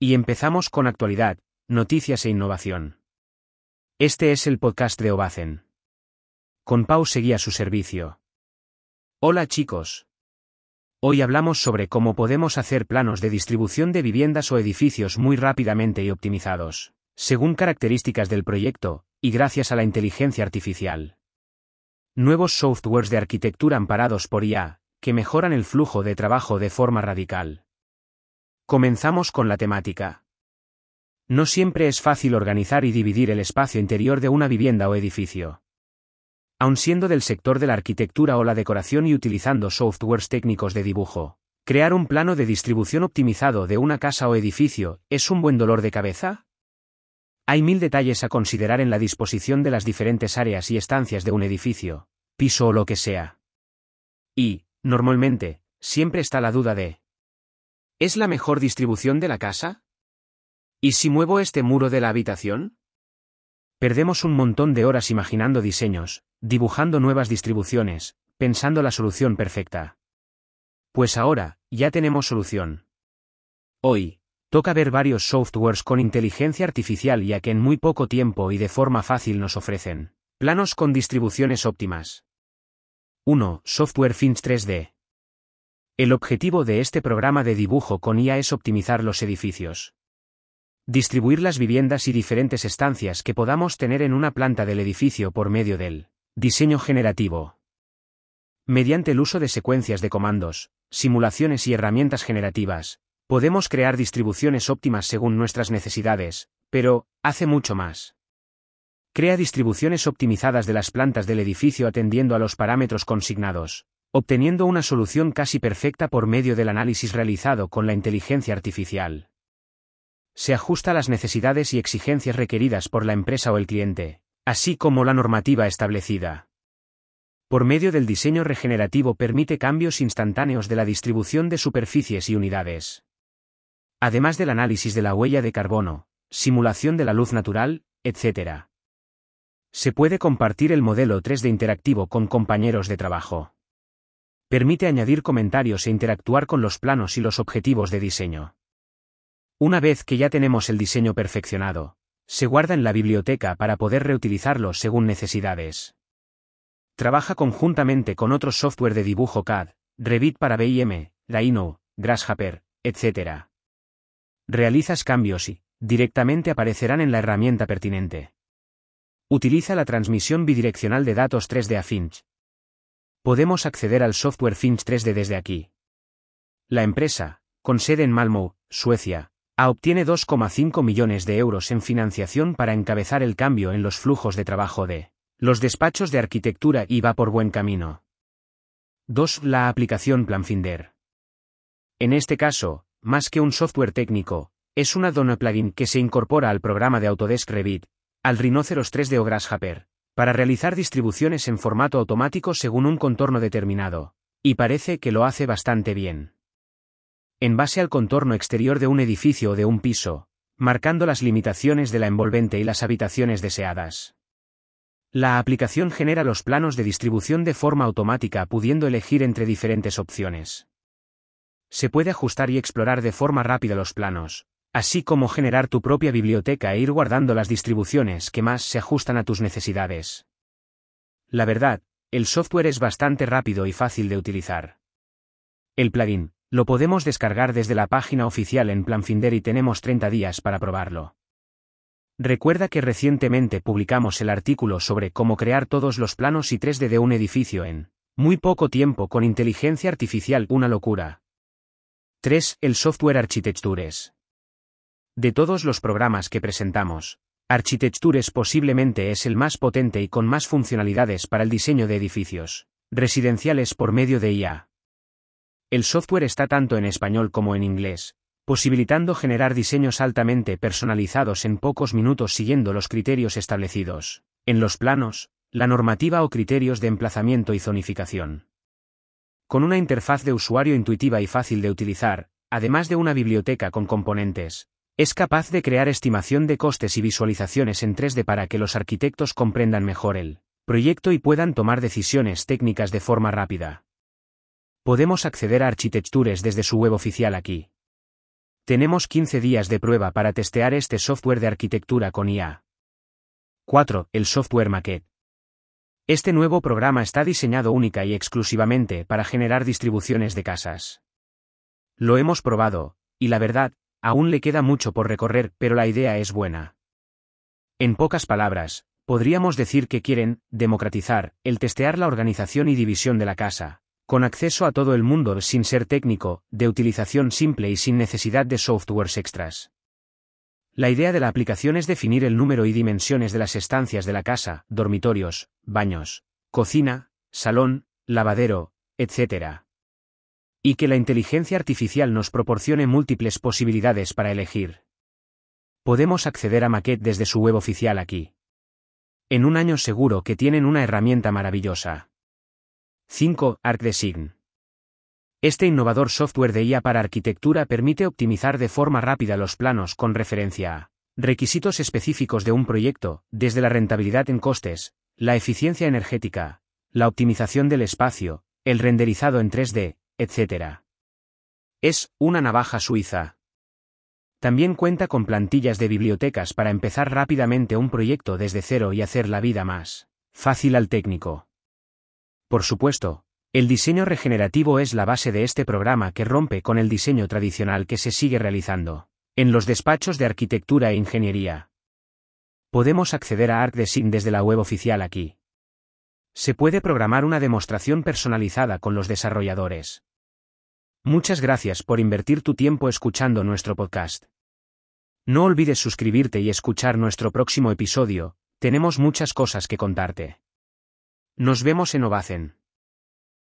Y empezamos con actualidad, noticias e innovación. Este es el podcast de Obacen. Con Pau seguía su servicio. Hola chicos. Hoy hablamos sobre cómo podemos hacer planos de distribución de viviendas o edificios muy rápidamente y optimizados, según características del proyecto, y gracias a la inteligencia artificial. Nuevos softwares de arquitectura amparados por IA, que mejoran el flujo de trabajo de forma radical. Comenzamos con la temática. No siempre es fácil organizar y dividir el espacio interior de una vivienda o edificio. Aun siendo del sector de la arquitectura o la decoración y utilizando softwares técnicos de dibujo, crear un plano de distribución optimizado de una casa o edificio es un buen dolor de cabeza? Hay mil detalles a considerar en la disposición de las diferentes áreas y estancias de un edificio, piso o lo que sea. Y, normalmente, siempre está la duda de ¿Es la mejor distribución de la casa? ¿Y si muevo este muro de la habitación? Perdemos un montón de horas imaginando diseños, dibujando nuevas distribuciones, pensando la solución perfecta. Pues ahora, ya tenemos solución. Hoy, toca ver varios softwares con inteligencia artificial ya que en muy poco tiempo y de forma fácil nos ofrecen planos con distribuciones óptimas. 1. Software Finch 3D. El objetivo de este programa de dibujo con IA es optimizar los edificios distribuir las viviendas y diferentes estancias que podamos tener en una planta del edificio por medio del diseño generativo. Mediante el uso de secuencias de comandos, simulaciones y herramientas generativas, podemos crear distribuciones óptimas según nuestras necesidades, pero, hace mucho más. Crea distribuciones optimizadas de las plantas del edificio atendiendo a los parámetros consignados, obteniendo una solución casi perfecta por medio del análisis realizado con la inteligencia artificial se ajusta a las necesidades y exigencias requeridas por la empresa o el cliente, así como la normativa establecida. Por medio del diseño regenerativo permite cambios instantáneos de la distribución de superficies y unidades. Además del análisis de la huella de carbono, simulación de la luz natural, etc. Se puede compartir el modelo 3D interactivo con compañeros de trabajo. Permite añadir comentarios e interactuar con los planos y los objetivos de diseño. Una vez que ya tenemos el diseño perfeccionado, se guarda en la biblioteca para poder reutilizarlo según necesidades. Trabaja conjuntamente con otros software de dibujo CAD, Revit para BIM, Rhino, Grasshopper, etc. Realizas cambios y, directamente aparecerán en la herramienta pertinente. Utiliza la transmisión bidireccional de datos 3D a. Podemos acceder al software Finch 3D desde aquí. La empresa, con sede en Malmö, Suecia, obtiene 2,5 millones de euros en financiación para encabezar el cambio en los flujos de trabajo de los despachos de arquitectura y va por buen camino. 2. La aplicación Planfinder. En este caso, más que un software técnico, es una dona plugin que se incorpora al programa de Autodesk Revit, al Rhinoceros 3D o Grasshopper, para realizar distribuciones en formato automático según un contorno determinado, y parece que lo hace bastante bien en base al contorno exterior de un edificio o de un piso, marcando las limitaciones de la envolvente y las habitaciones deseadas. La aplicación genera los planos de distribución de forma automática pudiendo elegir entre diferentes opciones. Se puede ajustar y explorar de forma rápida los planos, así como generar tu propia biblioteca e ir guardando las distribuciones que más se ajustan a tus necesidades. La verdad, el software es bastante rápido y fácil de utilizar. El plugin, lo podemos descargar desde la página oficial en Planfinder y tenemos 30 días para probarlo. Recuerda que recientemente publicamos el artículo sobre cómo crear todos los planos y 3D de un edificio en muy poco tiempo con inteligencia artificial, una locura. 3. El software Architectures. De todos los programas que presentamos, Architectures posiblemente es el más potente y con más funcionalidades para el diseño de edificios residenciales por medio de IA. El software está tanto en español como en inglés, posibilitando generar diseños altamente personalizados en pocos minutos siguiendo los criterios establecidos, en los planos, la normativa o criterios de emplazamiento y zonificación. Con una interfaz de usuario intuitiva y fácil de utilizar, además de una biblioteca con componentes, es capaz de crear estimación de costes y visualizaciones en 3D para que los arquitectos comprendan mejor el proyecto y puedan tomar decisiones técnicas de forma rápida. Podemos acceder a Architectures desde su web oficial aquí. Tenemos 15 días de prueba para testear este software de arquitectura con IA. 4. El software Maquette. Este nuevo programa está diseñado única y exclusivamente para generar distribuciones de casas. Lo hemos probado, y la verdad, aún le queda mucho por recorrer, pero la idea es buena. En pocas palabras, podríamos decir que quieren democratizar el testear la organización y división de la casa, con acceso a todo el mundo sin ser técnico, de utilización simple y sin necesidad de softwares extras. La idea de la aplicación es definir el número y dimensiones de las estancias de la casa, dormitorios, baños, cocina, salón, lavadero, etc. Y que la inteligencia artificial nos proporcione múltiples posibilidades para elegir. Podemos acceder a Maquette desde su web oficial aquí. En un año seguro que tienen una herramienta maravillosa. 5. ArcDesign. Este innovador software de IA para arquitectura permite optimizar de forma rápida los planos con referencia a requisitos específicos de un proyecto, desde la rentabilidad en costes, la eficiencia energética, la optimización del espacio, el renderizado en 3D, etc. Es una navaja suiza. También cuenta con plantillas de bibliotecas para empezar rápidamente un proyecto desde cero y hacer la vida más fácil al técnico. Por supuesto, el diseño regenerativo es la base de este programa que rompe con el diseño tradicional que se sigue realizando en los despachos de arquitectura e ingeniería. Podemos acceder a ArcDesign desde la web oficial aquí. Se puede programar una demostración personalizada con los desarrolladores. Muchas gracias por invertir tu tiempo escuchando nuestro podcast. No olvides suscribirte y escuchar nuestro próximo episodio, tenemos muchas cosas que contarte. Nos vemos en Ovacen.